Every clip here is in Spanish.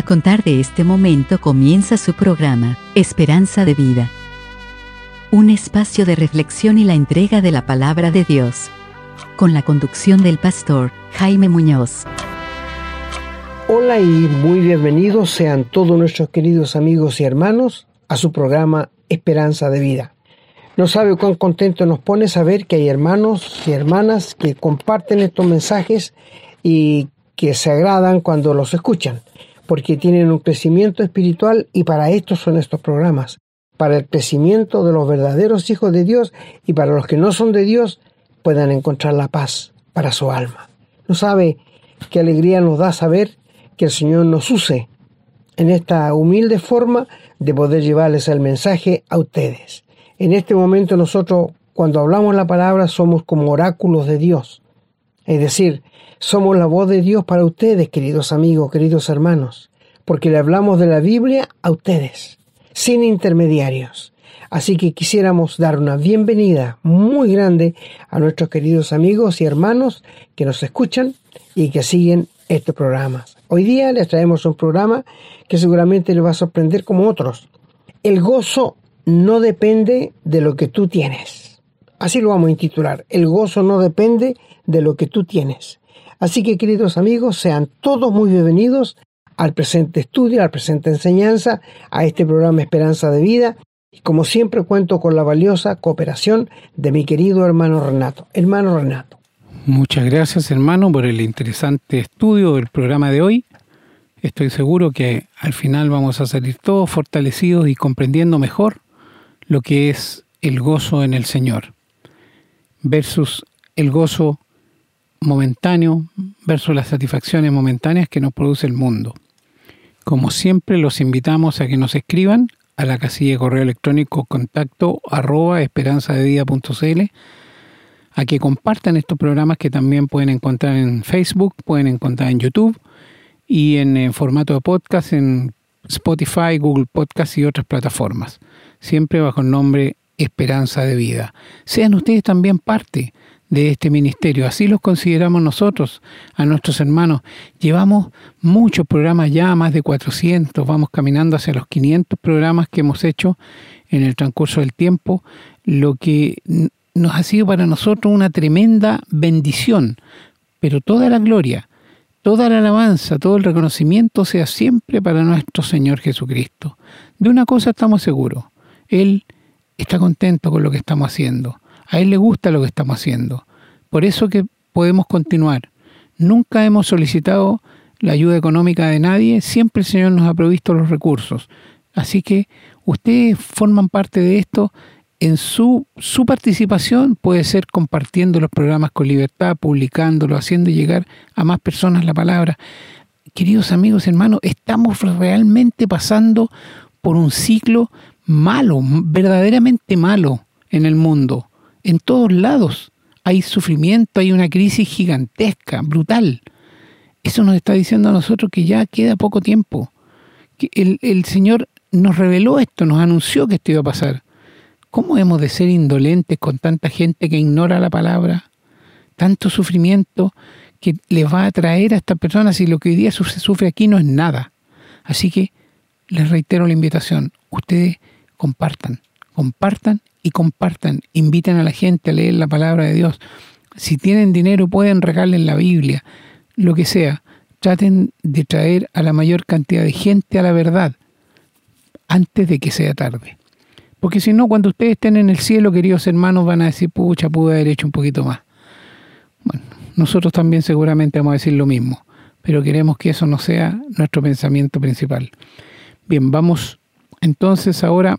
A contar de este momento comienza su programa, Esperanza de Vida. Un espacio de reflexión y la entrega de la palabra de Dios. Con la conducción del pastor Jaime Muñoz. Hola y muy bienvenidos sean todos nuestros queridos amigos y hermanos a su programa Esperanza de Vida. No sabe cuán contento nos pone saber que hay hermanos y hermanas que comparten estos mensajes y que se agradan cuando los escuchan porque tienen un crecimiento espiritual y para esto son estos programas, para el crecimiento de los verdaderos hijos de Dios y para los que no son de Dios puedan encontrar la paz para su alma. No sabe qué alegría nos da saber que el Señor nos use en esta humilde forma de poder llevarles el mensaje a ustedes. En este momento nosotros cuando hablamos la palabra somos como oráculos de Dios. Es decir, somos la voz de Dios para ustedes, queridos amigos, queridos hermanos, porque le hablamos de la Biblia a ustedes, sin intermediarios. Así que quisiéramos dar una bienvenida muy grande a nuestros queridos amigos y hermanos que nos escuchan y que siguen este programa. Hoy día les traemos un programa que seguramente les va a sorprender como otros. El gozo no depende de lo que tú tienes. Así lo vamos a intitular. El gozo no depende de lo que tú tienes. Así que queridos amigos, sean todos muy bienvenidos al presente estudio, a la presente enseñanza, a este programa Esperanza de Vida. Y como siempre cuento con la valiosa cooperación de mi querido hermano Renato. Hermano Renato. Muchas gracias hermano por el interesante estudio del programa de hoy. Estoy seguro que al final vamos a salir todos fortalecidos y comprendiendo mejor lo que es el gozo en el Señor versus el gozo momentáneo versus las satisfacciones momentáneas que nos produce el mundo. Como siempre, los invitamos a que nos escriban a la casilla de correo electrónico contacto arroba esperanzadevida.cl, a que compartan estos programas que también pueden encontrar en Facebook, pueden encontrar en YouTube y en, en formato de podcast en Spotify, Google Podcast y otras plataformas, siempre bajo el nombre Esperanza de Vida. Sean ustedes también parte de este ministerio. Así los consideramos nosotros, a nuestros hermanos. Llevamos muchos programas ya, más de 400, vamos caminando hacia los 500 programas que hemos hecho en el transcurso del tiempo, lo que nos ha sido para nosotros una tremenda bendición, pero toda la gloria, toda la alabanza, todo el reconocimiento sea siempre para nuestro Señor Jesucristo. De una cosa estamos seguros, Él está contento con lo que estamos haciendo a Él le gusta lo que estamos haciendo. Por eso que podemos continuar. Nunca hemos solicitado la ayuda económica de nadie, siempre el Señor nos ha provisto los recursos. Así que ustedes forman parte de esto. En su, su participación puede ser compartiendo los programas con libertad, publicándolo, haciendo llegar a más personas la palabra. Queridos amigos, hermanos, estamos realmente pasando por un ciclo malo, verdaderamente malo en el mundo en todos lados. Hay sufrimiento, hay una crisis gigantesca, brutal. Eso nos está diciendo a nosotros que ya queda poco tiempo. Que el, Señor nos reveló esto, nos anunció que esto iba a pasar. ¿Cómo hemos de ser indolentes con tanta gente que ignora la palabra? Tanto sufrimiento que les va a traer a estas personas y lo que hoy día se sufre aquí no es nada. Así que les reitero la invitación, ustedes compartan, compartan y compartan, inviten a la gente a leer la palabra de Dios. Si tienen dinero pueden regalarle la Biblia, lo que sea. Traten de traer a la mayor cantidad de gente a la verdad antes de que sea tarde. Porque si no, cuando ustedes estén en el cielo, queridos hermanos, van a decir, pucha, pude haber hecho un poquito más. Bueno, nosotros también seguramente vamos a decir lo mismo, pero queremos que eso no sea nuestro pensamiento principal. Bien, vamos entonces ahora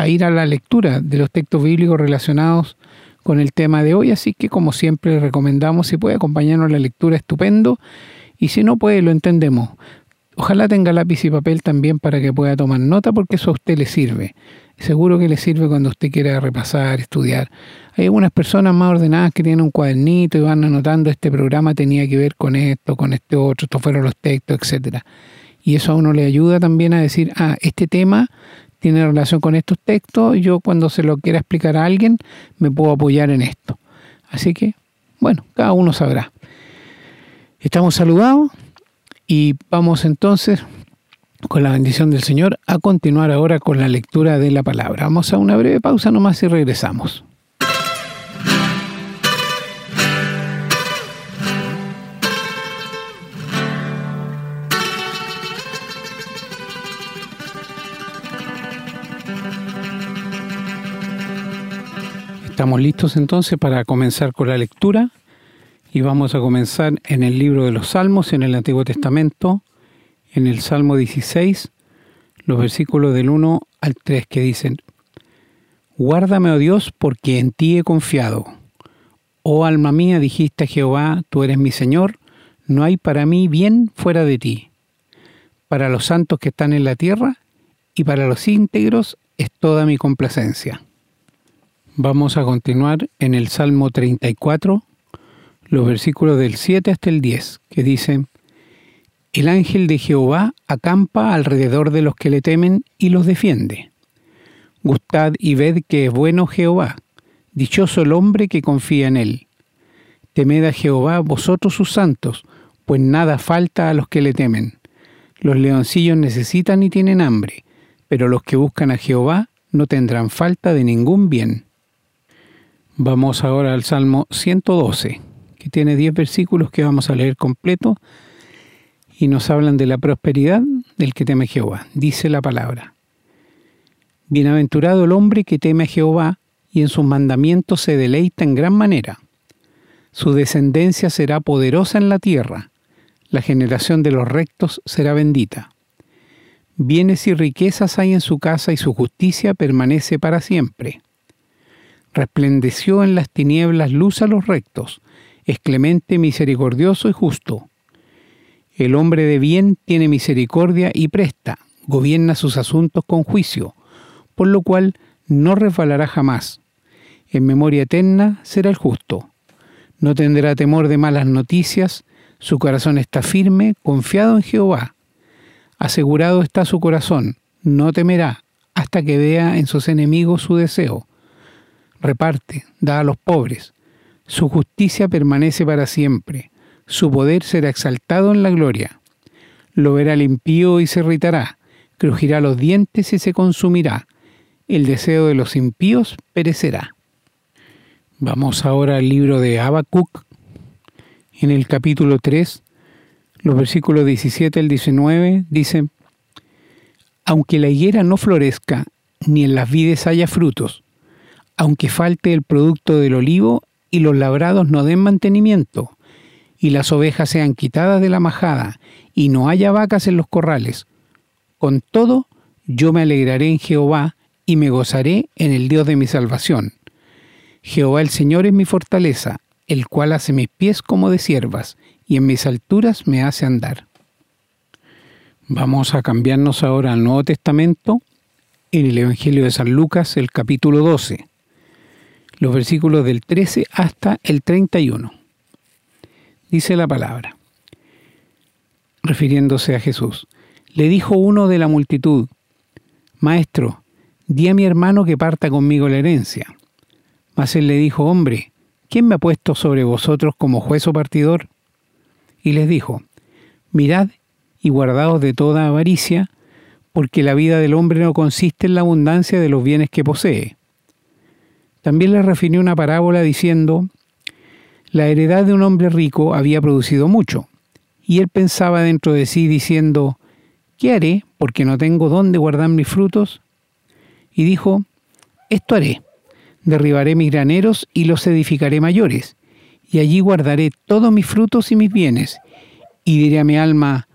a ir a la lectura de los textos bíblicos relacionados con el tema de hoy, así que como siempre recomendamos, si puede acompañarnos la lectura, estupendo, y si no puede, lo entendemos. Ojalá tenga lápiz y papel también para que pueda tomar nota, porque eso a usted le sirve. Seguro que le sirve cuando usted quiera repasar, estudiar. Hay algunas personas más ordenadas que tienen un cuadernito y van anotando este programa tenía que ver con esto, con este otro, estos fueron los textos, etcétera. Y eso a uno le ayuda también a decir, ah, este tema tiene relación con estos textos, yo cuando se lo quiera explicar a alguien me puedo apoyar en esto. Así que, bueno, cada uno sabrá. Estamos saludados y vamos entonces con la bendición del Señor, a continuar ahora con la lectura de la palabra. Vamos a una breve pausa nomás y regresamos. Estamos listos entonces para comenzar con la lectura y vamos a comenzar en el libro de los Salmos, en el Antiguo Testamento, en el Salmo 16, los versículos del 1 al 3 que dicen, Guárdame, oh Dios, porque en ti he confiado. Oh alma mía, dijiste a Jehová, tú eres mi Señor, no hay para mí bien fuera de ti. Para los santos que están en la tierra y para los íntegros es toda mi complacencia. Vamos a continuar en el Salmo 34, los versículos del 7 hasta el 10, que dicen, El ángel de Jehová acampa alrededor de los que le temen y los defiende. Gustad y ved que es bueno Jehová, dichoso el hombre que confía en él. Temed a Jehová vosotros sus santos, pues nada falta a los que le temen. Los leoncillos necesitan y tienen hambre, pero los que buscan a Jehová no tendrán falta de ningún bien. Vamos ahora al Salmo 112, que tiene 10 versículos que vamos a leer completo y nos hablan de la prosperidad del que teme a Jehová. Dice la palabra. Bienaventurado el hombre que teme a Jehová y en sus mandamientos se deleita en gran manera. Su descendencia será poderosa en la tierra, la generación de los rectos será bendita. Bienes y riquezas hay en su casa y su justicia permanece para siempre resplendeció en las tinieblas luz a los rectos, es clemente, misericordioso y justo. El hombre de bien tiene misericordia y presta, gobierna sus asuntos con juicio, por lo cual no resbalará jamás. En memoria eterna será el justo. No tendrá temor de malas noticias, su corazón está firme, confiado en Jehová. Asegurado está su corazón, no temerá hasta que vea en sus enemigos su deseo reparte, da a los pobres. Su justicia permanece para siempre, su poder será exaltado en la gloria. Lo verá el impío y se irritará, crujirá los dientes y se consumirá. El deseo de los impíos perecerá. Vamos ahora al libro de Habacuc, en el capítulo 3, los versículos 17 al 19, dice, Aunque la higuera no florezca, ni en las vides haya frutos, aunque falte el producto del olivo y los labrados no den mantenimiento, y las ovejas sean quitadas de la majada, y no haya vacas en los corrales. Con todo, yo me alegraré en Jehová, y me gozaré en el Dios de mi salvación. Jehová el Señor es mi fortaleza, el cual hace mis pies como de siervas, y en mis alturas me hace andar. Vamos a cambiarnos ahora al Nuevo Testamento, en el Evangelio de San Lucas, el capítulo 12 los versículos del 13 hasta el 31. Dice la palabra, refiriéndose a Jesús. Le dijo uno de la multitud, Maestro, di a mi hermano que parta conmigo la herencia. Mas él le dijo, Hombre, ¿quién me ha puesto sobre vosotros como juez o partidor? Y les dijo, Mirad y guardaos de toda avaricia, porque la vida del hombre no consiste en la abundancia de los bienes que posee también le refirió una parábola diciendo, la heredad de un hombre rico había producido mucho, y él pensaba dentro de sí diciendo, ¿qué haré porque no tengo dónde guardar mis frutos? Y dijo, esto haré, derribaré mis graneros y los edificaré mayores, y allí guardaré todos mis frutos y mis bienes, y diré a mi alma,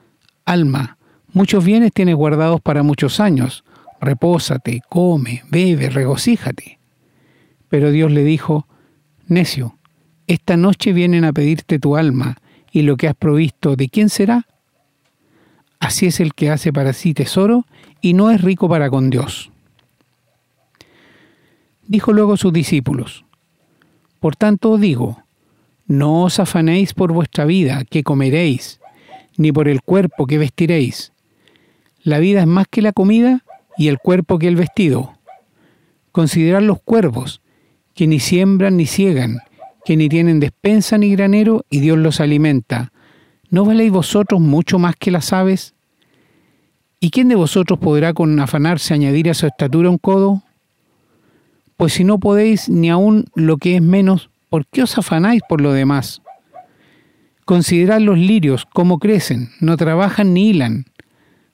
alma, muchos bienes tienes guardados para muchos años, repósate, come, bebe, regocíjate. Pero Dios le dijo, Necio, esta noche vienen a pedirte tu alma, y lo que has provisto, ¿de quién será? Así es el que hace para sí tesoro y no es rico para con Dios. Dijo luego sus discípulos, Por tanto os digo, no os afanéis por vuestra vida, que comeréis, ni por el cuerpo que vestiréis. La vida es más que la comida y el cuerpo que el vestido. Considerad los cuervos, que ni siembran ni ciegan, que ni tienen despensa ni granero, y Dios los alimenta. ¿No valéis vosotros mucho más que las aves? ¿Y quién de vosotros podrá con afanarse añadir a su estatura un codo? Pues si no podéis ni aun lo que es menos, ¿por qué os afanáis por lo demás? Considerad los lirios, cómo crecen, no trabajan ni hilan.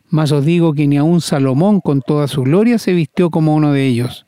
Mas os digo que ni aun Salomón con toda su gloria se vistió como uno de ellos.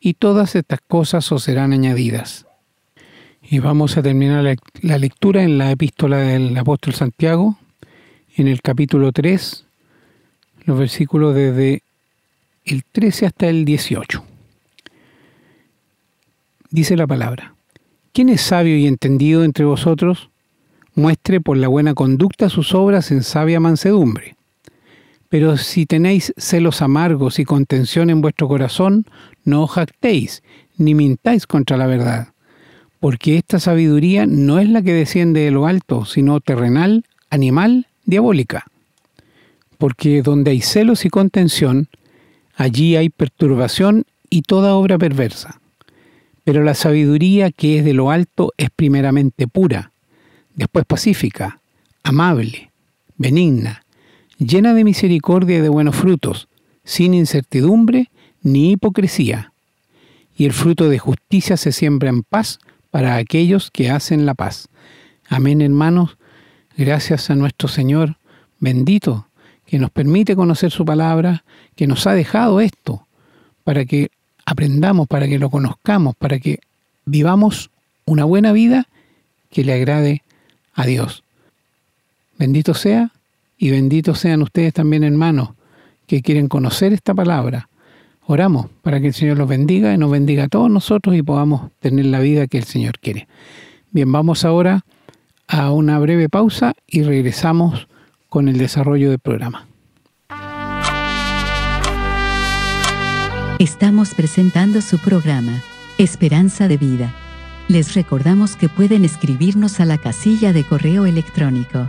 y todas estas cosas os serán añadidas. Y vamos a terminar la, lectura en la epístola del apóstol Santiago, en el capítulo 3, los versículos desde el 13 hasta el 18. Dice la palabra, ¿quién es sabio y entendido entre vosotros? Muestre por la buena conducta sus obras en sabia mansedumbre. Pero si tenéis celos amargos y contención en vuestro corazón, no os jactéis, ni mintáis contra la verdad, porque esta sabiduría no es la que desciende de lo alto, sino terrenal, animal, diabólica porque donde hay celos y contención, allí hay perturbación y toda obra perversa. Pero la sabiduría que es de lo alto es primeramente pura, después pacífica, amable, benigna, llena de misericordia y de buenos frutos, sin incertidumbre ni hipocresía. Y el fruto de justicia se siembra en paz para aquellos que hacen la paz. Amén, hermanos. Gracias a nuestro Señor. Bendito que nos permite conocer su palabra, que nos ha dejado esto, para que aprendamos, para que lo conozcamos, para que vivamos una buena vida que le agrade a Dios. Bendito sea y benditos sean ustedes también, hermanos, que quieren conocer esta palabra. Oramos para que el Señor los bendiga y nos bendiga a todos nosotros y podamos tener la vida que el Señor quiere. Bien, vamos ahora a una breve pausa y regresamos con el desarrollo del programa. Estamos presentando su programa, Esperanza de Vida. Les recordamos que pueden escribirnos a la casilla de correo electrónico,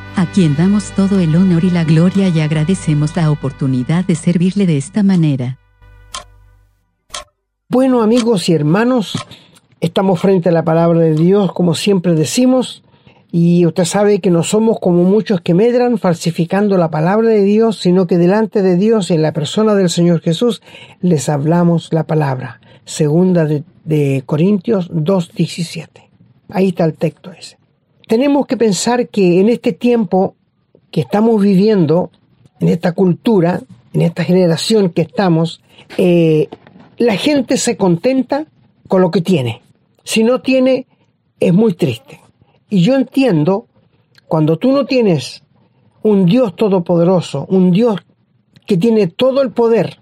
a quien damos todo el honor y la gloria y agradecemos la oportunidad de servirle de esta manera. Bueno amigos y hermanos, Estamos frente a la palabra de Dios, como siempre decimos, y usted sabe que no somos como muchos que medran falsificando la palabra de Dios, sino que delante de Dios y en la persona del Señor Jesús les hablamos la palabra. Segunda de, Corintios 2.17. Ahí está el texto ese. Tenemos que pensar que en este tiempo que estamos viviendo, en esta cultura, en esta generación que estamos, eh, la gente se contenta con lo que tiene. Si no tiene, es muy triste. Y yo entiendo, cuando tú no tienes un Dios todopoderoso, un Dios que tiene todo el poder,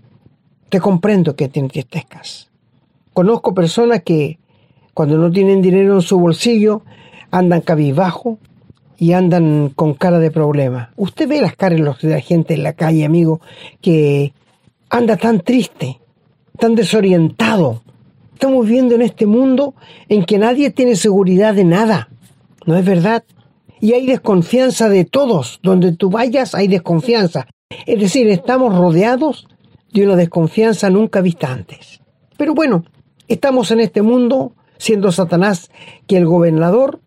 te comprendo que te entristezcas. Conozco personas que cuando no tienen dinero en su bolsillo, andan cabizbajo y andan con cara de problema. Usted ve las caras de la gente en la calle, amigo, que anda tan triste, tan desorientado, Estamos viviendo en este mundo en que nadie tiene seguridad de nada. ¿No es verdad? Y hay desconfianza de todos. Donde tú vayas hay desconfianza. Es decir, estamos rodeados de una desconfianza nunca vista antes. Pero bueno, estamos en este mundo siendo Satanás que el gobernador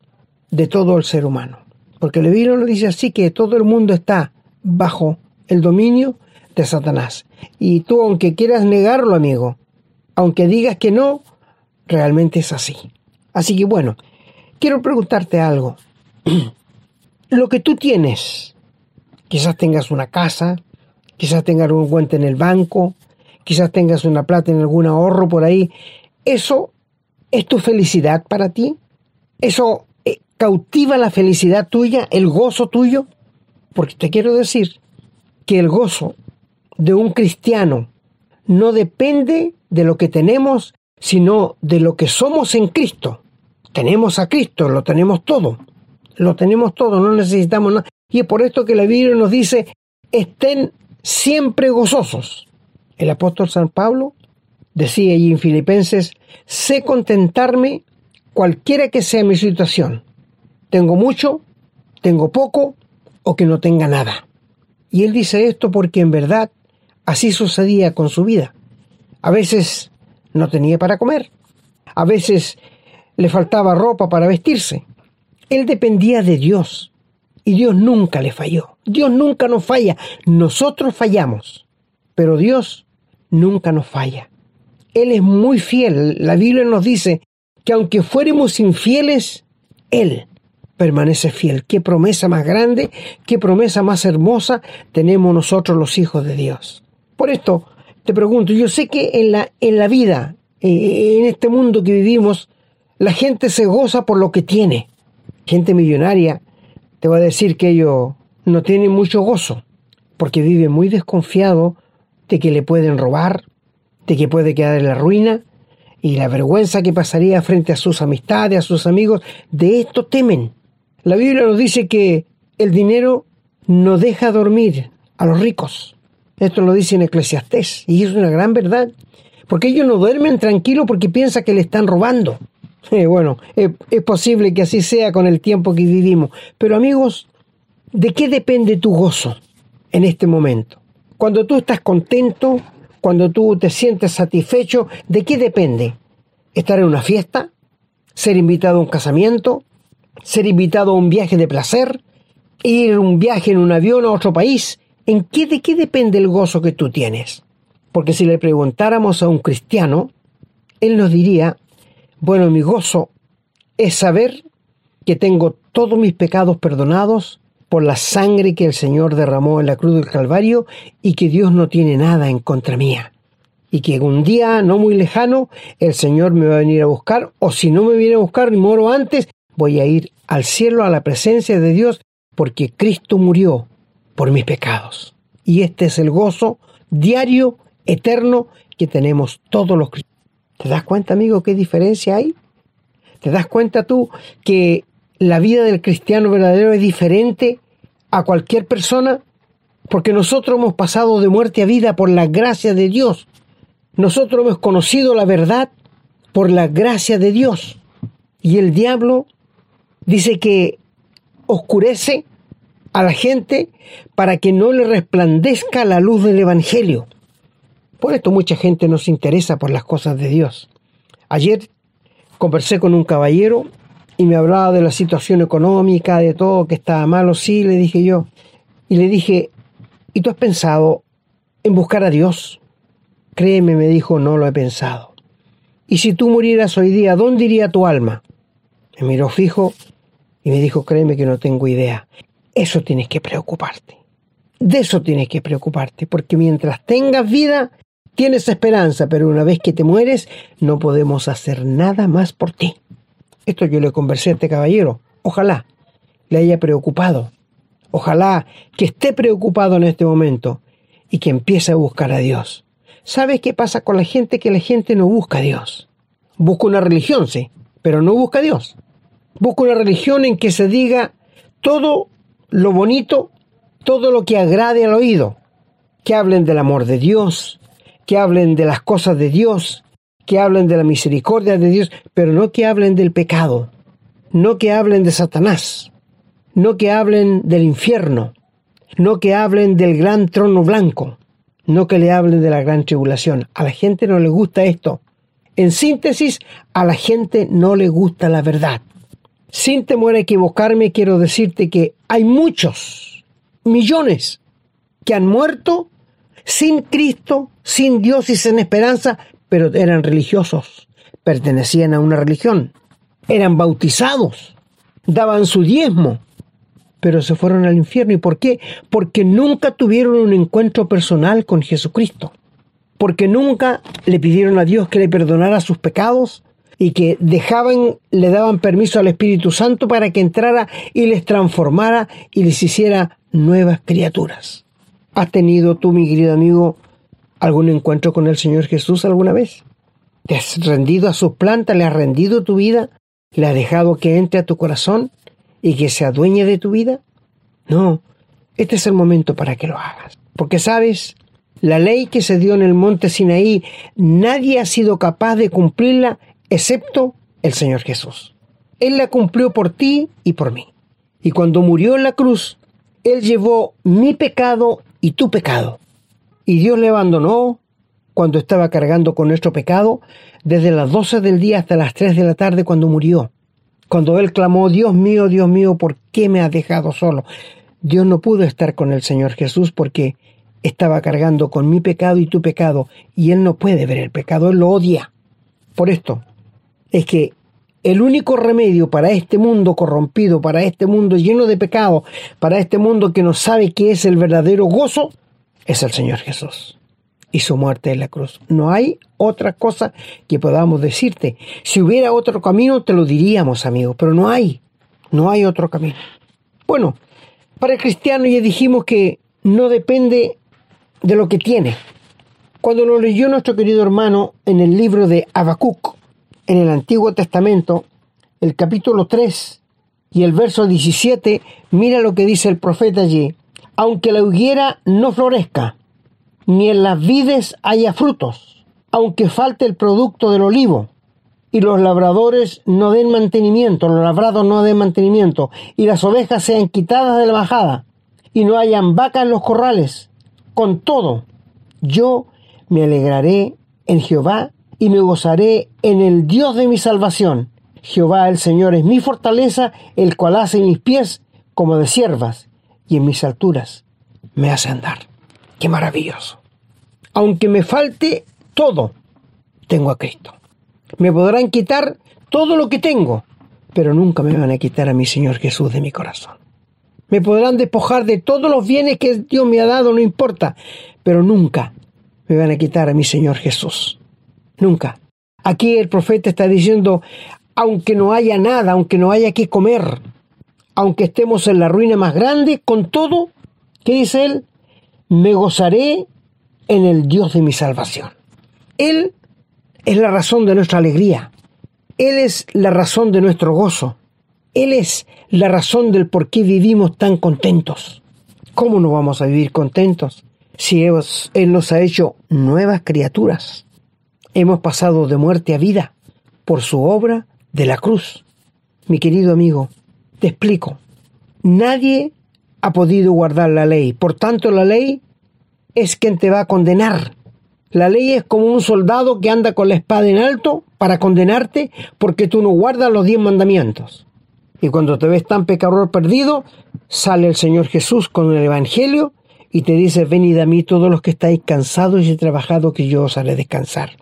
de todo el ser humano. Porque el Biblia lo dice así que todo el mundo está bajo el dominio de Satanás. Y tú, aunque quieras negarlo, amigo, aunque digas que no, realmente es así. Así que bueno, quiero preguntarte algo. Lo que tú tienes, quizás tengas una casa, quizás tengas un cuenta en el banco, quizás tengas una plata en algún ahorro por ahí. ¿Eso es tu felicidad para ti? ¿Eso cautiva la felicidad tuya, el gozo tuyo? Porque te quiero decir que el gozo de un cristiano no depende de lo que tenemos, sino de lo que somos en Cristo. Tenemos a Cristo, lo tenemos todo. Lo tenemos todo, no necesitamos nada. Y es por esto que la Biblia nos dice, estén siempre gozosos. El apóstol San Pablo decía allí en Filipenses, sé contentarme cualquiera que sea mi situación. Tengo mucho, tengo poco o que no tenga nada. Y él dice esto porque en verdad así sucedía con su vida. A veces no tenía para comer, a veces le faltaba ropa para vestirse. Él dependía de Dios y Dios nunca le falló. Dios nunca nos falla. Nosotros fallamos, pero Dios nunca nos falla. Él es muy fiel. La Biblia nos dice que aunque fuéramos infieles, Él permanece fiel. Qué promesa más grande, qué promesa más hermosa tenemos nosotros los hijos de Dios. Por esto te pregunto, yo sé que en la, en la vida, eh, en este mundo que vivimos, la gente se goza por lo que tiene. Gente millonaria te va a decir que ellos no tienen mucho gozo, porque vive muy desconfiado de que le pueden robar, de que puede quedar en la ruina, y la vergüenza que pasaría frente a sus amistades, a sus amigos, de esto temen. La Biblia nos dice que el dinero no deja dormir a los ricos. Esto lo dice en Eclesiastés, y es una gran verdad, porque ellos no duermen tranquilos porque piensan que le están robando. Eh, bueno, es, es posible que así sea con el tiempo que vivimos. Pero amigos, ¿de qué depende tu gozo en este momento? Cuando tú estás contento, cuando tú te sientes satisfecho, ¿de qué depende? ¿Estar en una fiesta? ¿Ser invitado a un casamiento? ¿Ser invitado a un viaje de placer? ¿Ir un viaje en un avión a otro país? ¿En qué de qué depende el gozo que tú tienes? Porque si le preguntáramos a un cristiano, él nos diría, bueno, mi gozo es saber que tengo todos mis pecados perdonados por la sangre que el Señor derramó en la cruz del Calvario y que Dios no tiene nada en contra mía. Y que un día no muy lejano el Señor me va a venir a buscar, o si no me viene a buscar ni moro antes, voy a ir al cielo a la presencia de Dios porque Cristo murió por mis pecados. Y este es el gozo diario, eterno, que tenemos todos los cristianos. ¿Te das cuenta, amigo, qué diferencia hay? ¿Te das cuenta tú que la vida del cristiano verdadero es diferente a cualquier persona? Porque nosotros hemos pasado de muerte a vida por la gracia de Dios. Nosotros hemos conocido la verdad por la gracia de Dios. Y el diablo dice que oscurece a la gente para que no le resplandezca la luz del Evangelio. Por esto mucha gente no se interesa por las cosas de Dios. Ayer conversé con un caballero y me hablaba de la situación económica, de todo que estaba malo. Sí, le dije yo. Y le dije, ¿y tú has pensado en buscar a Dios? Créeme, me dijo, no lo he pensado. ¿Y si tú murieras hoy día, dónde iría tu alma? Me miró fijo y me dijo, créeme que no tengo idea. Eso tienes que preocuparte. De eso tienes que preocuparte, porque mientras tengas vida, Tienes esperanza, pero una vez que te mueres, no podemos hacer nada más por ti. Esto yo le conversé a este caballero. Ojalá le haya preocupado. Ojalá que esté preocupado en este momento y que empiece a buscar a Dios. ¿Sabes qué pasa con la gente? Que la gente no busca a Dios. Busca una religión, sí, pero no busca a Dios. Busca una religión en que se diga todo lo bonito, todo lo que agrade al oído. Que hablen del amor de Dios, que hablen de las cosas de Dios, que hablen de la misericordia de Dios, pero no que hablen del pecado, no que hablen de Satanás, no que hablen del infierno, no que hablen del gran trono blanco, no que le hablen de la gran tribulación. A la gente no le gusta esto. En síntesis, a la gente no le gusta la verdad. Sin temor a equivocarme, quiero decirte que hay muchos, millones, que han muerto sin Cristo, sin Dios y sin esperanza, pero eran religiosos, pertenecían a una religión, eran bautizados, daban su diezmo, pero se fueron al infierno. ¿Y por qué? Porque nunca tuvieron un encuentro personal con Jesucristo. Porque nunca le pidieron a Dios que le perdonara sus pecados y que dejaban, le daban permiso al Espíritu Santo para que entrara y les transformara y les hiciera nuevas criaturas. ¿Has tenido tú, mi querido amigo, algún encuentro con el Señor Jesús alguna vez? ¿Te has rendido a sus plantas? ¿Le has rendido tu vida? ¿Le has dejado que entre a tu corazón y que se adueñe de tu vida? No, este es el momento para que lo hagas. Porque sabes, la ley que se dio en el monte Sinaí, nadie ha sido capaz de cumplirla excepto el Señor Jesús. Él la cumplió por ti y por mí. Y cuando murió en la cruz, Él llevó mi pecado y tu pecado. Y Dios le abandonó cuando estaba cargando con nuestro pecado desde las 12 del día hasta las 3 de la tarde cuando murió. Cuando él clamó, Dios mío, Dios mío, ¿por qué me has dejado solo? Dios no pudo estar con el Señor Jesús porque estaba cargando con mi pecado y tu pecado y él no puede ver el pecado, él lo odia. Por esto es que el único remedio para este mundo corrompido, para este mundo lleno de pecado, para este mundo que no sabe qué es el verdadero gozo, es el Señor Jesús y su muerte en la cruz. No hay otra cosa que podamos decirte. Si hubiera otro camino, te lo diríamos, amigo, pero no hay. No hay otro camino. Bueno, para el cristiano ya dijimos que no depende de lo que tiene. Cuando lo leyó nuestro querido hermano en el libro de Habacuc, en el Antiguo Testamento, el capítulo 3 y el verso 17, mira lo que dice el profeta allí. Aunque la higuera no florezca, ni en las vides haya frutos, aunque falte el producto del olivo, y los labradores no den mantenimiento, los labrados no den mantenimiento, y las ovejas sean quitadas de la bajada, y no hayan vacas en los corrales. Con todo, yo me alegraré en Jehová y me gozaré en el Dios de mi salvación. Jehová el Señor es mi fortaleza, el cual hace mis pies como de siervas, y en mis alturas me hace andar. Qué maravilloso. Aunque me falte todo, tengo a Cristo. Me podrán quitar todo lo que tengo, pero nunca me van a quitar a mi Señor Jesús de mi corazón. Me podrán despojar de todos los bienes que Dios me ha dado, no importa, pero nunca me van a quitar a mi Señor Jesús. Nunca. Aquí el profeta está diciendo, aunque no haya nada, aunque no haya que comer, aunque estemos en la ruina más grande, con todo, ¿qué dice él? me gozaré en el Dios de mi salvación. Él es la razón de nuestra alegría. Él es la razón de nuestro gozo. Él es la razón del por qué vivimos tan contentos. ¿Cómo no vamos a vivir contentos si Él nos ha hecho nuevas criaturas? Hemos pasado de muerte a vida por su obra de la cruz. Mi querido amigo, te explico. Nadie ha podido guardar la ley. Por tanto, la ley es quien te va a condenar. La ley es como un soldado que anda con la espada en alto para condenarte porque tú no guardas los diez mandamientos. Y cuando te ves tan pecador perdido, sale el Señor Jesús con el Evangelio y te dice, venid a mí todos los que estáis cansados y trabajados, que yo os haré descansar.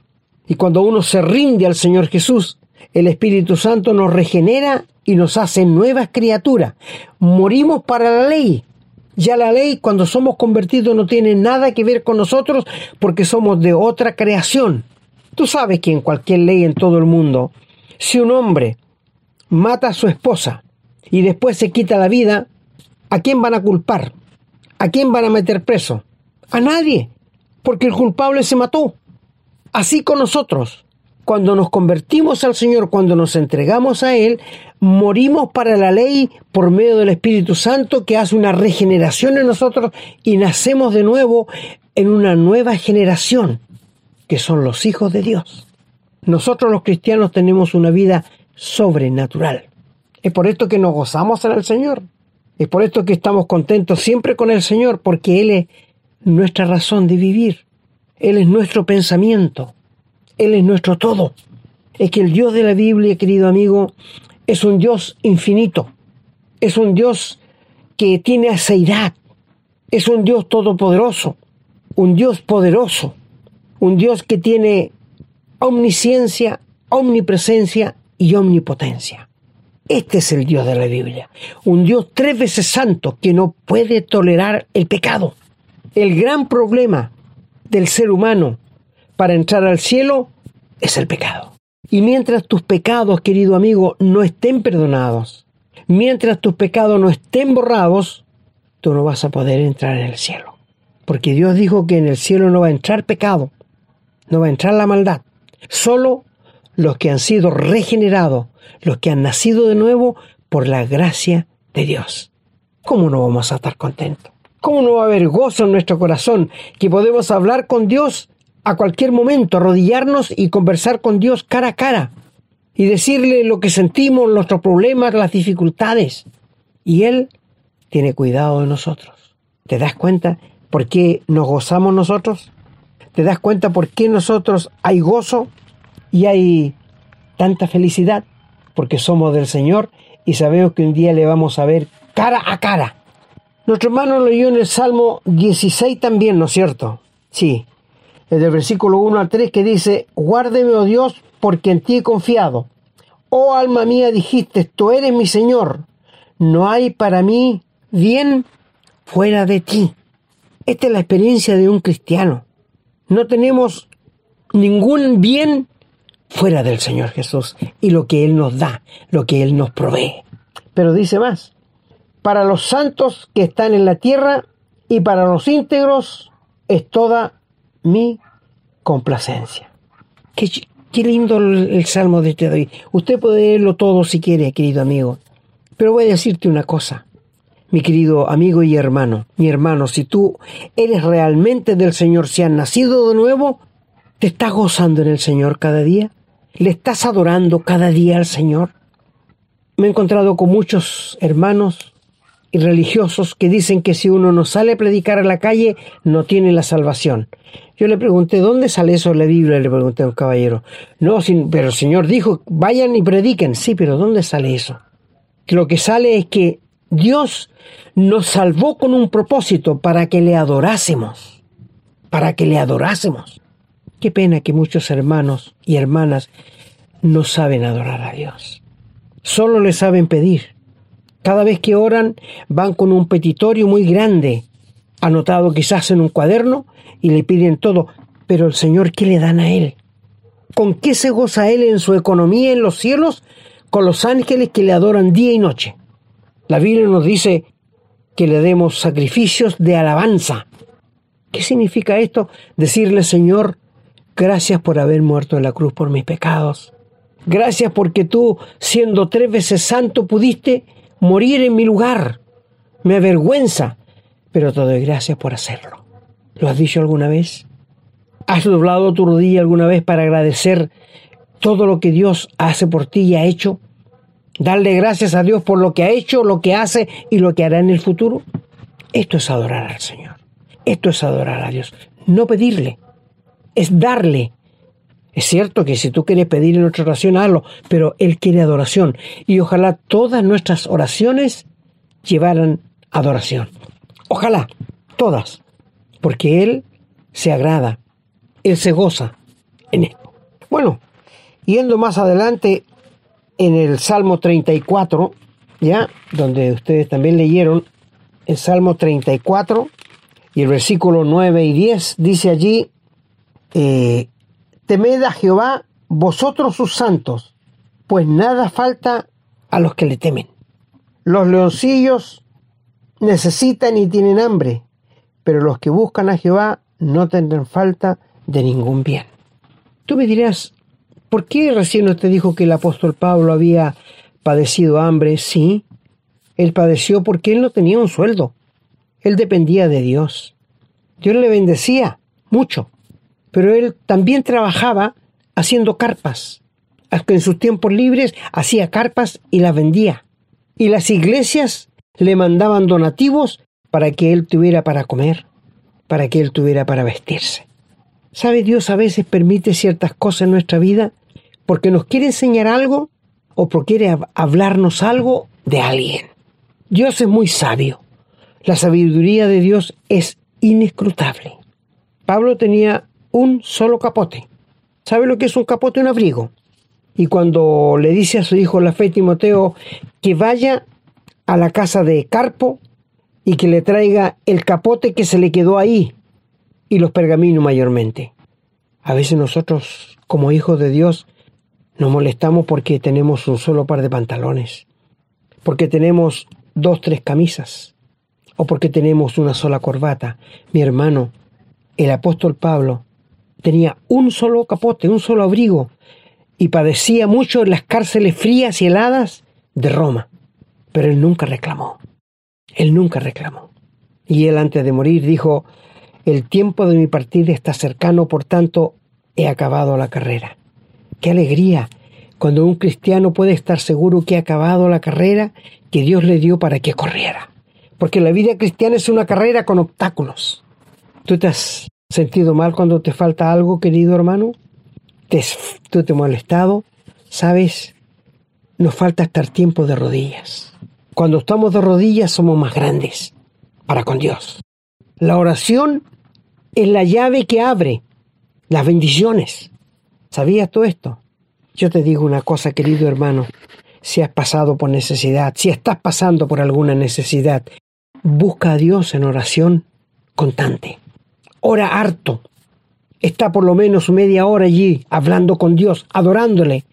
Y cuando uno se rinde al Señor Jesús, el Espíritu Santo nos regenera y nos hace nuevas criaturas. Morimos para la ley. Ya la ley cuando somos convertidos no tiene nada que ver con nosotros porque somos de otra creación. Tú sabes que en cualquier ley en todo el mundo, si un hombre mata a su esposa y después se quita la vida, ¿a quién van a culpar? ¿A quién van a meter preso? A nadie, porque el culpable se mató. Así con nosotros. Cuando nos convertimos al Señor, cuando nos entregamos a Él, morimos para la ley por medio del Espíritu Santo que hace una regeneración en nosotros y nacemos de nuevo en una nueva generación, que son los hijos de Dios. Nosotros los cristianos tenemos una vida sobrenatural. Es por esto que nos gozamos en el Señor. Es por esto que estamos contentos siempre con el Señor, porque Él es nuestra razón de vivir. Él es nuestro pensamiento. Él es nuestro todo. Es que el Dios de la Biblia, querido amigo, es un Dios infinito. Es un Dios que tiene aceidad. Es un Dios todopoderoso. Un Dios poderoso. Un Dios que tiene omnisciencia, omnipresencia y omnipotencia. Este es el Dios de la Biblia. Un Dios tres veces santo que no puede tolerar el pecado. El gran problema del ser humano para entrar al cielo es el pecado. Y mientras tus pecados, querido amigo, no estén perdonados, mientras tus pecados no estén borrados, tú no vas a poder entrar en el cielo. Porque Dios dijo que en el cielo no va a entrar pecado, no va a entrar la maldad. Solo los que han sido regenerados, los que han nacido de nuevo por la gracia de Dios. ¿Cómo no vamos a estar contentos? ¿Cómo no va a haber gozo en nuestro corazón que podemos hablar con Dios a cualquier momento, arrodillarnos y conversar con Dios cara a cara y decirle lo que sentimos, nuestros problemas, las dificultades? Y Él tiene cuidado de nosotros. ¿Te das cuenta por qué nos gozamos nosotros? ¿Te das cuenta por qué nosotros hay gozo y hay tanta felicidad? Porque somos del Señor y sabemos que un día le vamos a ver cara a cara. Nuestro hermano leyó en el Salmo 16 también, ¿no es cierto? Sí, el del versículo 1 al 3 que dice, guárdeme, oh Dios, porque en ti he confiado. Oh alma mía, dijiste, tú eres mi Señor. No hay para mí bien fuera de ti. Esta es la experiencia de un cristiano. No tenemos ningún bien fuera del Señor Jesús y lo que Él nos da, lo que Él nos provee. Pero dice más, para los santos que están en la tierra y para los íntegros es toda mi complacencia. Qué, qué lindo el, salmo de este David. Usted puede leerlo todo si quiere, querido amigo. Pero voy a decirte una cosa mi querido amigo y hermano, mi hermano, si tú eres realmente del Señor, si has nacido de nuevo, ¿te estás gozando en el Señor cada día? ¿Le estás adorando cada día al Señor? Me he encontrado con muchos hermanos y religiosos que dicen que si uno no sale a predicar a la calle, no tiene la salvación. Yo le pregunté, ¿dónde sale eso en la Biblia? Le pregunté a un caballero. No, pero el Señor dijo, vayan y prediquen. Sí, pero ¿dónde sale eso? Lo que sale es que Dios nos salvó con un propósito para que le adorásemos, para que le adorásemos. Qué pena que muchos hermanos y hermanas no saben adorar a Dios. Solo le saben pedir. Cada vez que oran van con un petitorio muy grande, anotado quizás en un cuaderno, y le piden todo. Pero el Señor, ¿qué le dan a Él? ¿Con qué se goza Él en su economía en los cielos? Con los ángeles que le adoran día y noche. La Biblia nos dice que le demos sacrificios de alabanza. ¿Qué significa esto? Decirle, Señor, gracias por haber muerto en la cruz por mis pecados. Gracias porque tú, siendo tres veces santo, pudiste morir en mi lugar. Me avergüenza, pero te doy gracias por hacerlo. ¿Lo has dicho alguna vez? ¿Has doblado tu rodilla alguna vez para agradecer todo lo que Dios hace por ti y ha hecho? darle gracias a Dios por lo que ha hecho, lo que hace y lo que hará en el futuro. Esto es adorar al Señor. Esto es adorar a Dios. No pedirle, es darle. Es cierto que si tú quieres pedir en nuestra oración, hazlo, pero Él quiere adoración. Y ojalá todas nuestras oraciones llevaran adoración. Ojalá, todas, porque Él se agrada, Él se goza en esto. Bueno, yendo más adelante, en el Salmo 34, ya, donde ustedes también leyeron, el Salmo 34 y el versículo 9 y 10 dice allí, eh, temed a Jehová vosotros sus santos, pues nada falta a los que le temen. Los leoncillos necesitan y tienen hambre, pero los que buscan a Jehová no tendrán falta de ningún bien. Tú me dirás, ¿Por qué recién usted dijo que el apóstol Pablo había padecido hambre? Sí, él padeció porque él no tenía un sueldo. Él dependía de Dios. Dios le bendecía mucho, pero él también trabajaba haciendo carpas. En sus tiempos libres hacía carpas y las vendía. Y las iglesias le mandaban donativos para que él tuviera para comer, para que él tuviera para vestirse. ¿Sabe? Dios a veces permite ciertas cosas en nuestra vida porque nos quiere enseñar algo o porque quiere hablarnos algo de alguien. Dios es muy sabio. La sabiduría de Dios es inescrutable. Pablo tenía un solo capote. ¿Sabe lo que es un capote? Un abrigo. Y cuando le dice a su hijo la fe Timoteo que vaya a la casa de Carpo y que le traiga el capote que se le quedó ahí y los pergaminos mayormente. A veces nosotros, como hijos de Dios, nos molestamos porque tenemos un solo par de pantalones, porque tenemos dos, tres camisas, o porque tenemos una sola corbata. Mi hermano, el apóstol Pablo, tenía un solo capote, un solo abrigo, y padecía mucho en las cárceles frías y heladas de Roma. Pero él nunca reclamó. Él nunca reclamó. Y él antes de morir dijo, el tiempo de mi partida está cercano, por tanto, he acabado la carrera. Qué alegría cuando un cristiano puede estar seguro que ha acabado la carrera que Dios le dio para que corriera. Porque la vida cristiana es una carrera con obstáculos. ¿Tú te has sentido mal cuando te falta algo, querido hermano? ¿Te, ¿Tú te molestado? ¿Sabes? Nos falta estar tiempo de rodillas. Cuando estamos de rodillas somos más grandes para con Dios. La oración es la llave que abre las bendiciones. ¿Sabías tú esto? Yo te digo una cosa, querido hermano. Si has pasado por necesidad, si estás pasando por alguna necesidad, busca a Dios en oración constante. Ora harto. Está por lo menos media hora allí hablando con Dios, adorándole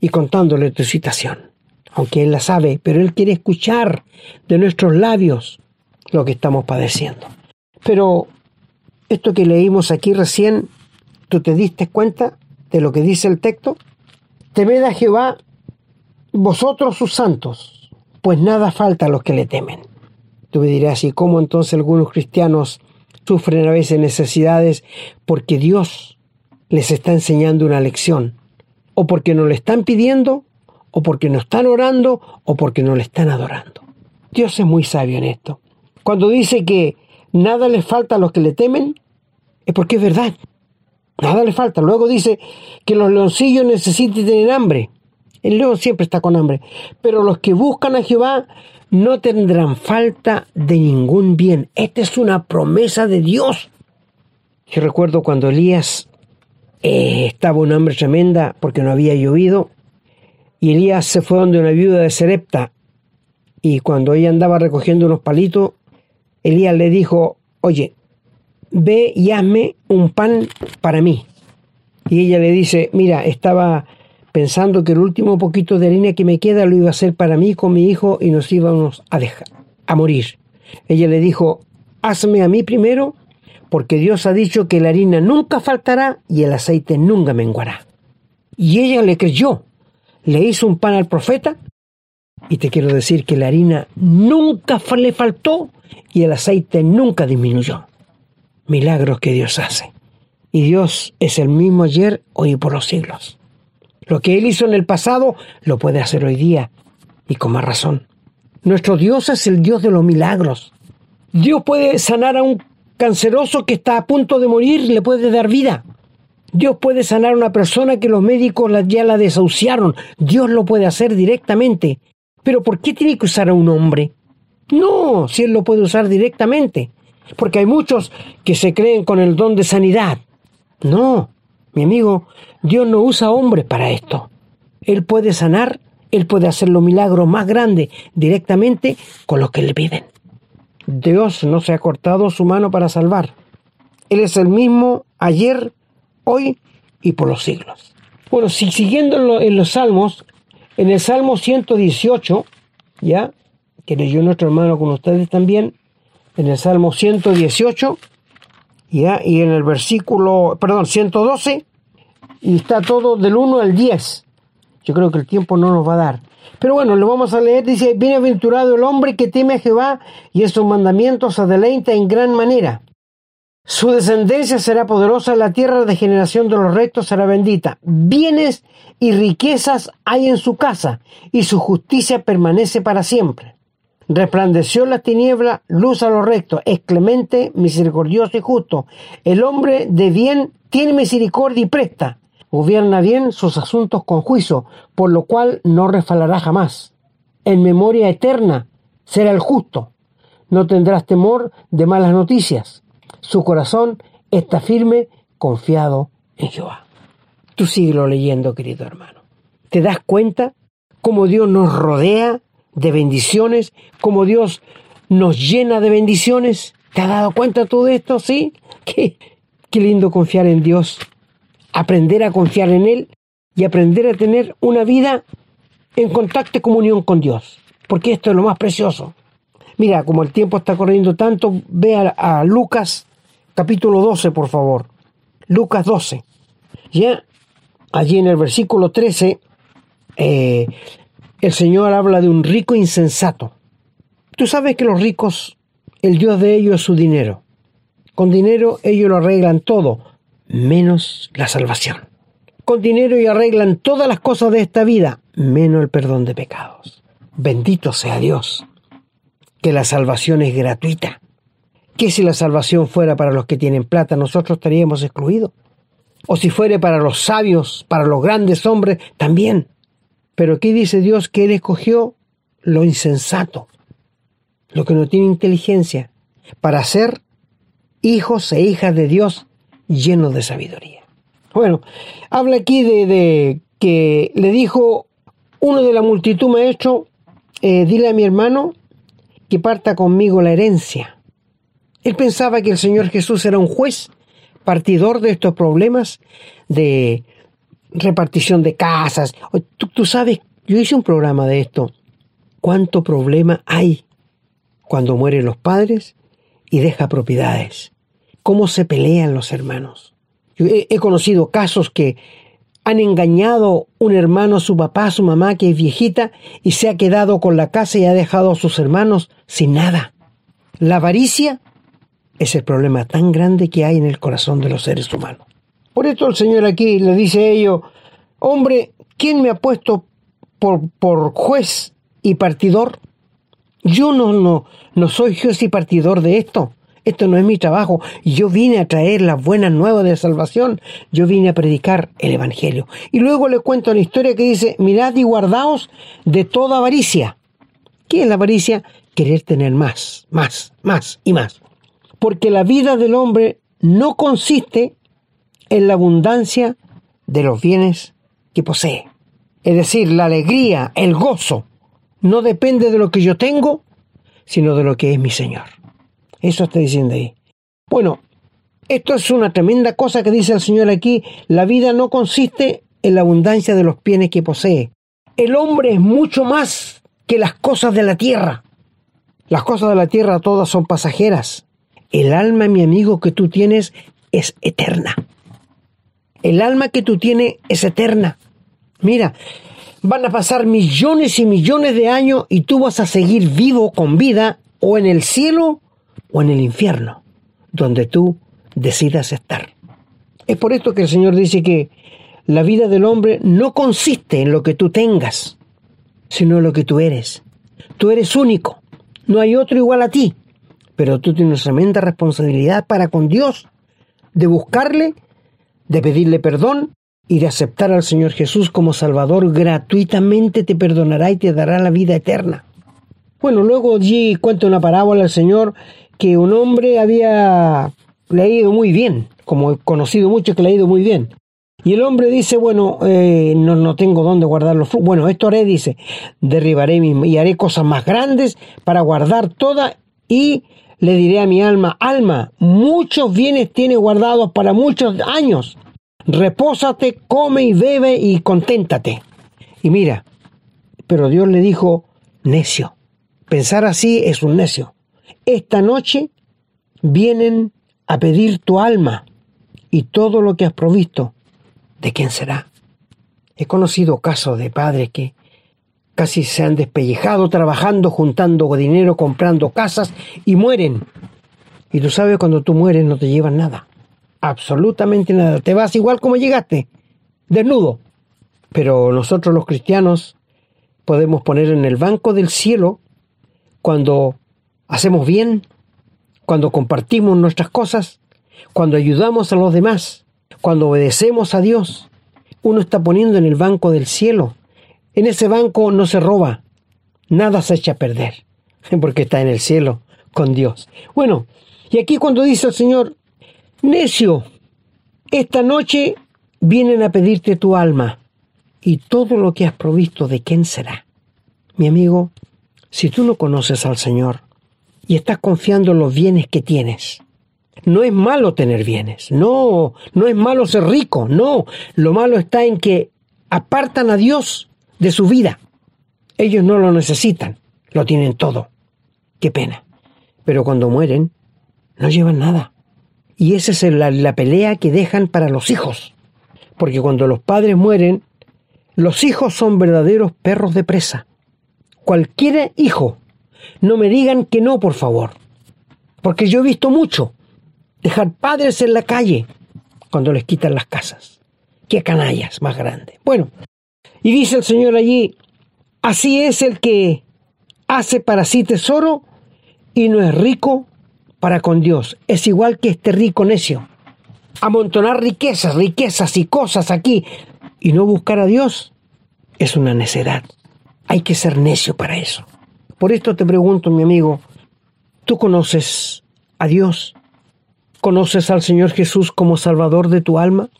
y contándole tu situación aunque Él la sabe, pero Él quiere escuchar de nuestros labios lo que estamos padeciendo. Pero esto que leímos aquí recién, ¿tú te diste cuenta de lo que dice el texto? Temed a Jehová vosotros sus santos, pues nada falta a los que le temen. Tú me dirás, ¿y cómo entonces algunos cristianos sufren a veces necesidades porque Dios les está enseñando una lección? ¿O porque no le están pidiendo o porque no están orando, o porque no le están adorando. Dios es muy sabio en esto. Cuando dice que nada le falta a los que le temen, es porque es verdad. Nada le falta. Luego dice que los leoncillos necesitan tener hambre. El león siempre está con hambre. Pero los que buscan a Jehová no tendrán falta de ningún bien. Esta es una promesa de Dios. Yo recuerdo cuando Elías eh, estaba un hambre tremenda porque no había llovido y Elías se fue donde una viuda de Serepta. Y cuando ella andaba recogiendo unos palitos, Elías le dijo, oye, ve y hazme un pan para mí. Y ella le dice, mira, estaba pensando que el último poquito de harina que me queda lo iba a hacer para mí con mi hijo y nos íbamos a dejar, a morir. Ella le dijo, hazme a mí primero, porque Dios ha dicho que la harina nunca faltará y el aceite nunca menguará. Y ella le creyó le hizo un pan al profeta y te quiero decir que la harina nunca le faltó y el aceite nunca disminuyó. Milagros que Dios hace. Y Dios es el mismo ayer, hoy y por los siglos. Lo que Él hizo en el pasado lo puede hacer hoy día y con más razón. Nuestro Dios es el Dios de los milagros. Dios puede sanar a un canceroso que está a punto de morir, le puede dar vida. Dios puede sanar a una persona que los médicos ya la desahuciaron. Dios lo puede hacer directamente. Pero ¿por qué tiene que usar a un hombre? No, si Él lo puede usar directamente. Porque hay muchos que se creen con el don de sanidad. No, mi amigo, Dios no usa hombres para esto. Él puede sanar, Él puede hacer los milagros más grandes directamente con los que le piden. Dios no se ha cortado su mano para salvar. Él es el mismo ayer, hoy y por los siglos. Bueno, si siguiendo en los salmos, en el Salmo 118, ya, que leyó nuestro hermano con ustedes también, en el Salmo 118, ya, y en el versículo, perdón, 112, y está todo del 1 al 10. Yo creo que el tiempo no nos va a dar. Pero bueno, lo vamos a leer. Dice, bienaventurado el hombre que teme a Jehová y esos mandamientos se deleita en gran manera. Su descendencia será poderosa, la tierra de generación de los rectos será bendita. Bienes y riquezas hay en su casa, y su justicia permanece para siempre. Resplandeció la tiniebla, luz a los rectos, es clemente, misericordioso y justo. El hombre de bien tiene misericordia y presta. Gobierna bien sus asuntos con juicio, por lo cual no refalará jamás. En memoria eterna será el justo. No tendrás temor de malas noticias su corazón está firme, confiado en Jehová. Tú síguelo leyendo, querido hermano. ¿Te das cuenta cómo Dios nos rodea de bendiciones? ¿Cómo Dios nos llena de bendiciones? ¿Te has dado cuenta de todo esto? ¿Sí? Qué, qué lindo confiar en Dios. Aprender a confiar en Él y aprender a tener una vida en contacto y comunión con Dios. Porque esto es lo más precioso. Mira, como el tiempo está corriendo tanto, ve a, Lucas capítulo 12, por favor. Lucas 12. Ya, allí en el versículo 13, eh, el Señor habla de un rico insensato. Tú sabes que los ricos, el Dios de ellos es su dinero. Con dinero ellos lo arreglan todo, menos la salvación. Con dinero ellos arreglan todas las cosas de esta vida, menos el perdón de pecados. Bendito sea Dios, que la salvación es gratuita. Que si la salvación fuera para los que tienen plata, nosotros estaríamos excluidos. O si fuera para los sabios, para los grandes hombres, también. Pero aquí dice Dios que Él escogió lo insensato, lo que no tiene inteligencia, para ser hijos e hijas de Dios llenos de sabiduría. Bueno, habla aquí de, que le dijo uno de la multitud, maestro, eh, dile a mi hermano que parta conmigo la herencia. Él pensaba que el Señor Jesús era un juez partidor de estos problemas de repartición de casas. Tú, sabes, yo hice un programa de esto. ¿Cuánto problema hay cuando mueren los padres y deja propiedades? ¿Cómo se pelean los hermanos? Yo he, conocido casos que han engañado un hermano su papá, su mamá, que es viejita, y se ha quedado con la casa y ha dejado a sus hermanos sin nada. La avaricia es el problema tan grande que hay en el corazón de los seres humanos. Por esto el Señor aquí le dice a ellos, hombre, ¿quién me ha puesto por, por juez y partidor? Yo no, no, no soy juez y partidor de esto. Esto no es mi trabajo. Yo vine a traer las buenas nuevas de salvación. Yo vine a predicar el Evangelio. Y luego le cuento la historia que dice, mirad y guardaos de toda avaricia. ¿Qué es la avaricia? Querer tener más, más, más y más. Porque la vida del hombre no consiste en la abundancia de los bienes que posee. Es decir, la alegría, el gozo, no depende de lo que yo tengo, sino de lo que es mi Señor. Eso está diciendo ahí. Bueno, esto es una tremenda cosa que dice el Señor aquí. La vida no consiste en la abundancia de los bienes que posee. El hombre es mucho más que las cosas de la tierra. Las cosas de la tierra todas son pasajeras. El alma, mi amigo, que tú tienes es eterna. El alma que tú tienes es eterna. Mira, van a pasar millones y millones de años y tú vas a seguir vivo con vida o en el cielo o en el infierno, donde tú decidas estar. Es por esto que el Señor dice que la vida del hombre no consiste en lo que tú tengas, sino en lo que tú eres. Tú eres único, no hay otro igual a ti, pero tú tienes tremenda responsabilidad para con Dios de buscarle de pedirle perdón y de aceptar al Señor Jesús como Salvador, gratuitamente te perdonará y te dará la vida eterna. Bueno, luego allí cuenta una parábola al Señor que un hombre había leído muy bien, como he conocido mucho que le ha ido muy bien. Y el hombre dice, bueno, eh, no, no tengo dónde guardar los frutos. Bueno, esto haré, dice, derribaré y haré cosas más grandes para guardar toda y le diré a mi alma, alma, muchos bienes tienes guardados para muchos años. Repósate, come y bebe y conténtate. Y mira, pero Dios le dijo, necio. Pensar así es un necio. Esta noche vienen a pedir tu alma y todo lo que has provisto. ¿De quién será? He conocido casos de padres que casi se han despellejado trabajando, juntando dinero, comprando casas y mueren. Y tú sabes, cuando tú mueres no te llevan nada. Absolutamente nada. Te vas igual como llegaste, desnudo. Pero nosotros los cristianos podemos poner en el banco del cielo cuando hacemos bien, cuando compartimos nuestras cosas, cuando ayudamos a los demás, cuando obedecemos a Dios. Uno está poniendo en el banco del cielo en ese banco no se roba, nada se echa a perder, porque está en el cielo con Dios. Bueno, y aquí cuando dice el Señor, necio, esta noche vienen a pedirte tu alma ¿Y todo lo que has provisto de quién será? Mi amigo, si tú no conoces al Señor y estás confiando en los bienes que tienes, no es malo tener bienes, no, no es malo ser rico, no, lo malo está en que apartan a Dios de su vida. Ellos no lo necesitan, lo tienen todo. Qué pena. Pero cuando mueren, no llevan nada. Y esa es la, la pelea que dejan para los hijos. Porque cuando los padres mueren, los hijos son verdaderos perros de presa. Cualquier hijo, no me digan que no, por favor. Porque yo he visto mucho dejar padres en la calle cuando les quitan las casas. Qué canallas más grandes. Bueno, y dice el Señor allí, así es el que hace para sí tesoro y no es rico para con Dios. Es igual que este rico necio. Amontonar riquezas, riquezas y cosas aquí y no buscar a Dios es una necedad. Hay que ser necio para eso. Por esto te pregunto, mi amigo, ¿tú conoces a Dios? ¿Conoces al Señor Jesús como Salvador de tu alma?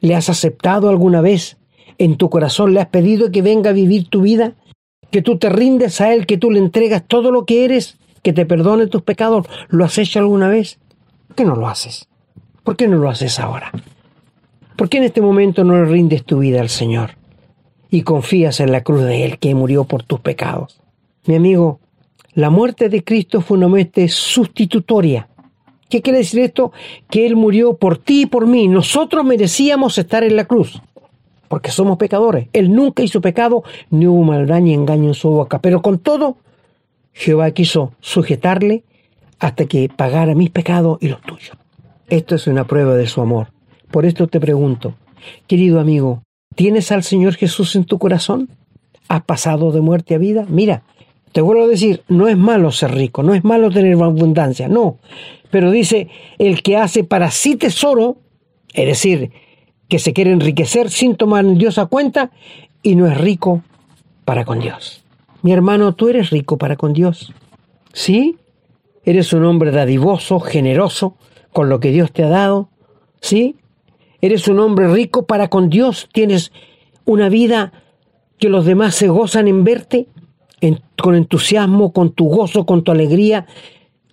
¿Le has aceptado alguna vez en tu corazón? ¿Le has pedido que venga a vivir tu vida? ¿Que tú te rindes a Él, que tú le entregas todo lo que eres? ¿Que te perdone tus pecados? ¿Lo has hecho alguna vez? ¿Por qué no lo haces? ¿Por qué no lo haces ahora? ¿Por qué en este momento no le rindes tu vida al Señor y confías en la cruz de Él que murió por tus pecados? Mi amigo, la muerte de Cristo fue una muerte sustitutoria ¿Qué quiere decir esto? Que Él murió por ti y por mí. Nosotros merecíamos estar en la cruz, porque somos pecadores. Él nunca hizo pecado, ni hubo maldad ni engaño en su boca. Pero con todo, Jehová quiso sujetarle hasta que pagara mis pecados y los tuyos. Esto es una prueba de su amor. Por esto te pregunto, querido amigo, ¿tienes al Señor Jesús en tu corazón? ¿Has pasado de muerte a vida? Mira, te vuelvo a decir, no es malo ser rico, no es malo tener abundancia, no. Pero dice, el que hace para sí tesoro, es decir, que se quiere enriquecer sin tomar en Dios a cuenta, y no es rico para con Dios. Mi hermano, tú eres rico para con Dios. ¿Sí? Eres un hombre dadivoso, generoso, con lo que Dios te ha dado. ¿Sí? Eres un hombre rico para con Dios. Tienes una vida que los demás se gozan en verte con entusiasmo, con tu gozo, con tu alegría,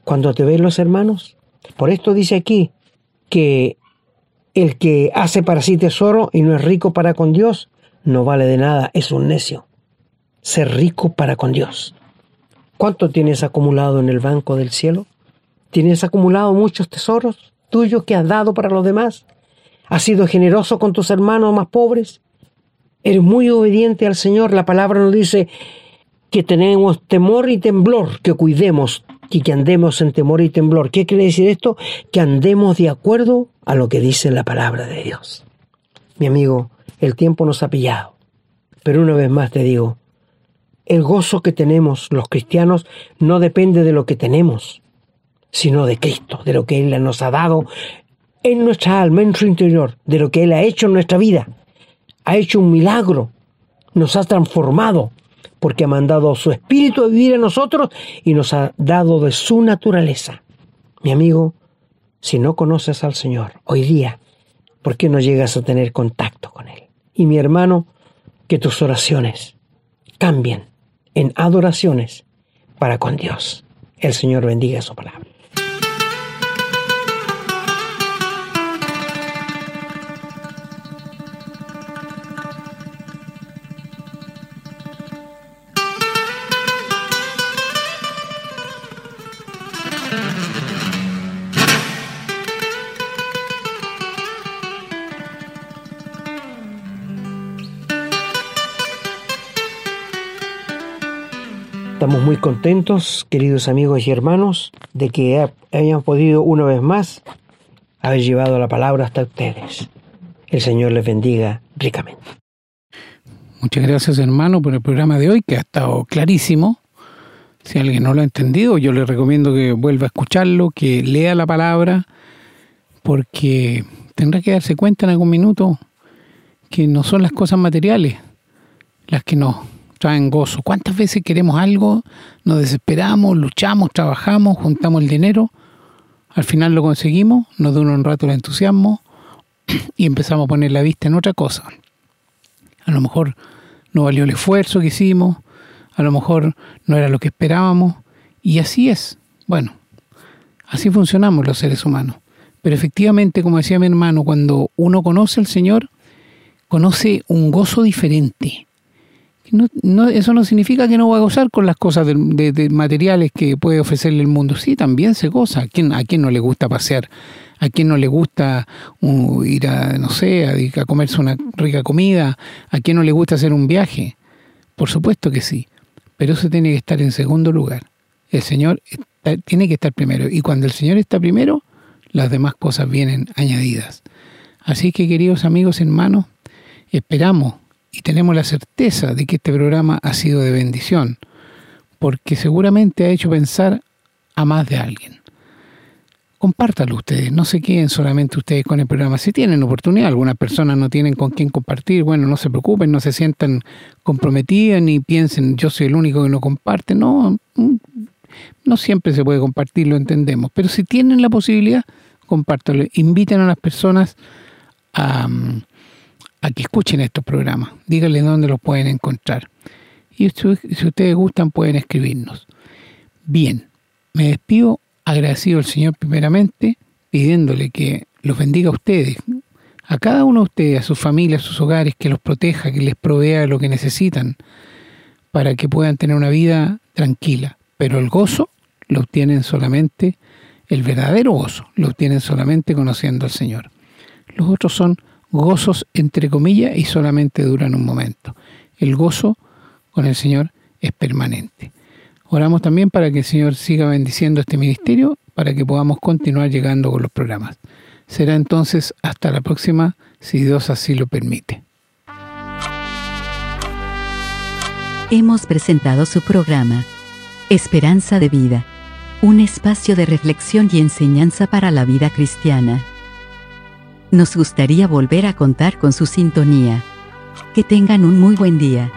cuando te ven los hermanos. Por esto dice aquí que el que hace para sí tesoro y no es rico para con Dios, no vale de nada, es un necio. Ser rico para con Dios. ¿Cuánto tienes acumulado en el banco del cielo? ¿Tienes acumulado muchos tesoros tuyos que has dado para los demás? ¿Has sido generoso con tus hermanos más pobres? ¿Eres muy obediente al Señor? La palabra nos dice, que tenemos temor y temblor, que cuidemos y que andemos en temor y temblor. ¿Qué quiere decir esto? Que andemos de acuerdo a lo que dice la palabra de Dios. Mi amigo, el tiempo nos ha pillado. Pero una vez más te digo, el gozo que tenemos los cristianos no depende de lo que tenemos, sino de Cristo, de lo que Él nos ha dado en nuestra alma, en nuestro interior, de lo que Él ha hecho en nuestra vida. Ha hecho un milagro, nos ha transformado, porque ha mandado su espíritu a vivir en nosotros y nos ha dado de su naturaleza. Mi amigo, si no conoces al Señor hoy día, ¿por qué no llegas a tener contacto con Él? Y mi hermano, que tus oraciones cambien en adoraciones para con Dios. El Señor bendiga su palabra. Muy contentos, queridos amigos y hermanos, de que hayamos podido una vez más haber llevado la palabra hasta ustedes. El Señor les bendiga ricamente. Muchas gracias hermano por el programa de hoy que ha estado clarísimo. Si alguien no lo ha entendido, yo le recomiendo que vuelva a escucharlo, que lea la palabra, porque tendrá que darse cuenta en algún minuto que no son las cosas materiales las que nos traen gozo. ¿Cuántas veces queremos algo, nos desesperamos, luchamos, trabajamos, juntamos el dinero, al final lo conseguimos, nos dura un rato el entusiasmo y empezamos a poner la vista en otra cosa? A lo mejor no valió el esfuerzo que hicimos, a lo mejor no era lo que esperábamos, y así es. Bueno, así funcionamos los seres humanos. Pero efectivamente, como decía mi hermano, cuando uno conoce al Señor, conoce un gozo diferente. No, eso no significa que no va a gozar con las cosas de, materiales que puede ofrecerle el mundo. Sí, también se goza. ¿A quién, ¿A no le gusta pasear? ¿A quién no le gusta uh, ir a, no sé, a, comerse una rica comida? ¿A quién no le gusta hacer un viaje? Por supuesto que sí. Pero eso tiene que estar en segundo lugar. El Señor tiene que estar primero. Y cuando el Señor está primero, las demás cosas vienen añadidas. Así que, queridos amigos, hermanos, esperamos y tenemos la certeza de que este programa ha sido de bendición, porque seguramente ha hecho pensar a más de alguien. Compártalo ustedes, no se queden solamente ustedes con el programa. Si tienen oportunidad, algunas personas no tienen con quién compartir, bueno, no se preocupen, no se sientan comprometidas ni piensen yo soy el único que no comparte. No, no siempre se puede compartir, lo entendemos, pero si tienen la posibilidad, compártalo. Inviten a las personas a, a que escuchen estos programas. Díganle dónde los pueden encontrar. Y si ustedes gustan, pueden escribirnos. Bien, me despido agradecido al Señor primeramente, pidiéndole que los bendiga a ustedes, a cada uno de ustedes, a sus familias, a sus hogares, que los proteja, que les provea lo que necesitan para que puedan tener una vida tranquila. Pero el gozo lo obtienen solamente, el verdadero gozo lo obtienen solamente conociendo al Señor. Los otros son gozos entre comillas y solamente duran un momento. El gozo con el Señor es permanente. Oramos también para que el Señor siga bendiciendo este ministerio para que podamos continuar llegando con los programas. Será entonces hasta la próxima, si Dios así lo permite. Hemos presentado su programa, Esperanza de Vida, un espacio de reflexión y enseñanza para la vida cristiana. Nos gustaría volver a contar con su sintonía. Que tengan un muy buen día.